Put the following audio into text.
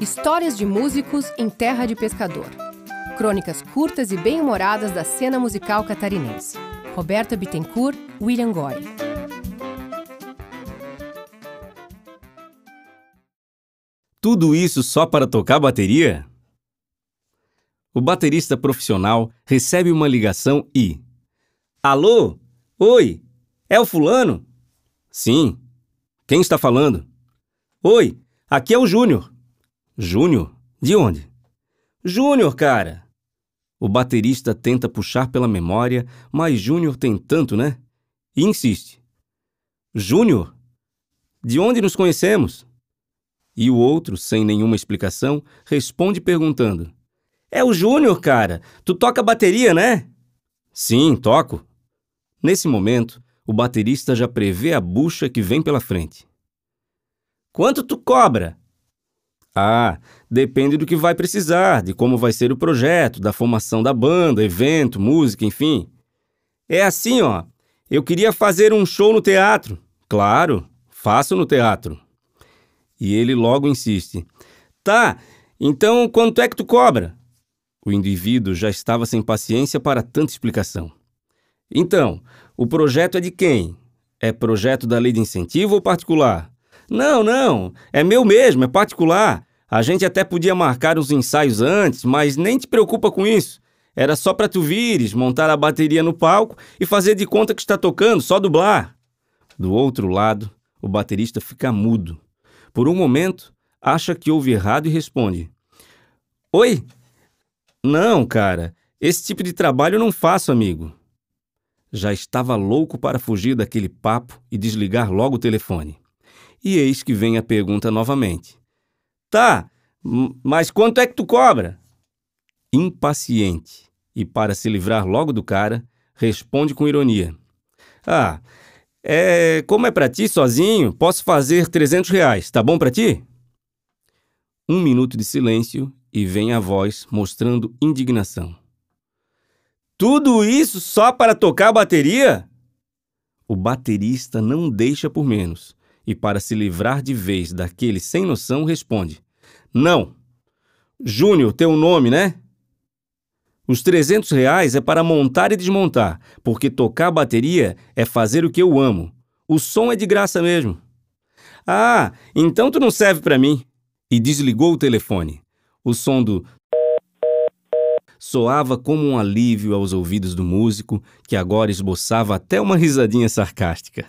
Histórias de músicos em terra de pescador. Crônicas curtas e bem-humoradas da cena musical catarinense. Roberta Bittencourt, William Goy. Tudo isso só para tocar bateria? O baterista profissional recebe uma ligação e. Alô? Oi? É o fulano? Sim. Quem está falando? Oi, aqui é o Júnior. Júnior? De onde? Júnior, cara! O baterista tenta puxar pela memória, mas Júnior tem tanto, né? E insiste. Júnior? De onde nos conhecemos? E o outro, sem nenhuma explicação, responde perguntando: É o Júnior, cara. Tu toca bateria, né? Sim, toco. Nesse momento, o baterista já prevê a bucha que vem pela frente. Quanto tu cobra? Ah, depende do que vai precisar, de como vai ser o projeto, da formação da banda, evento, música, enfim. É assim, ó. Eu queria fazer um show no teatro. Claro, faço no teatro. E ele logo insiste: Tá, então quanto é que tu cobra? O indivíduo já estava sem paciência para tanta explicação. Então, o projeto é de quem? É projeto da lei de incentivo ou particular? Não, não, é meu mesmo, é particular. A gente até podia marcar os ensaios antes, mas nem te preocupa com isso. Era só para tu vires, montar a bateria no palco e fazer de conta que está tocando, só dublar. Do outro lado, o baterista fica mudo. Por um momento, acha que ouve errado e responde: Oi? Não, cara, esse tipo de trabalho eu não faço, amigo. Já estava louco para fugir daquele papo e desligar logo o telefone. E eis que vem a pergunta novamente: Tá, mas quanto é que tu cobra? Impaciente e para se livrar logo do cara, responde com ironia: Ah, é, como é para ti sozinho, posso fazer 300 reais, tá bom para ti? Um minuto de silêncio e vem a voz mostrando indignação. Tudo isso só para tocar bateria? O baterista não deixa por menos e, para se livrar de vez daquele sem noção, responde: Não. Júnior, teu nome, né? Os 300 reais é para montar e desmontar, porque tocar bateria é fazer o que eu amo. O som é de graça mesmo. Ah, então tu não serve para mim. E desligou o telefone. O som do soava como um alívio aos ouvidos do músico, que agora esboçava até uma risadinha sarcástica.